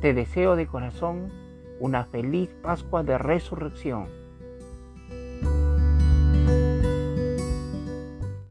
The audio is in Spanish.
Te deseo de corazón una feliz Pascua de Resurrección.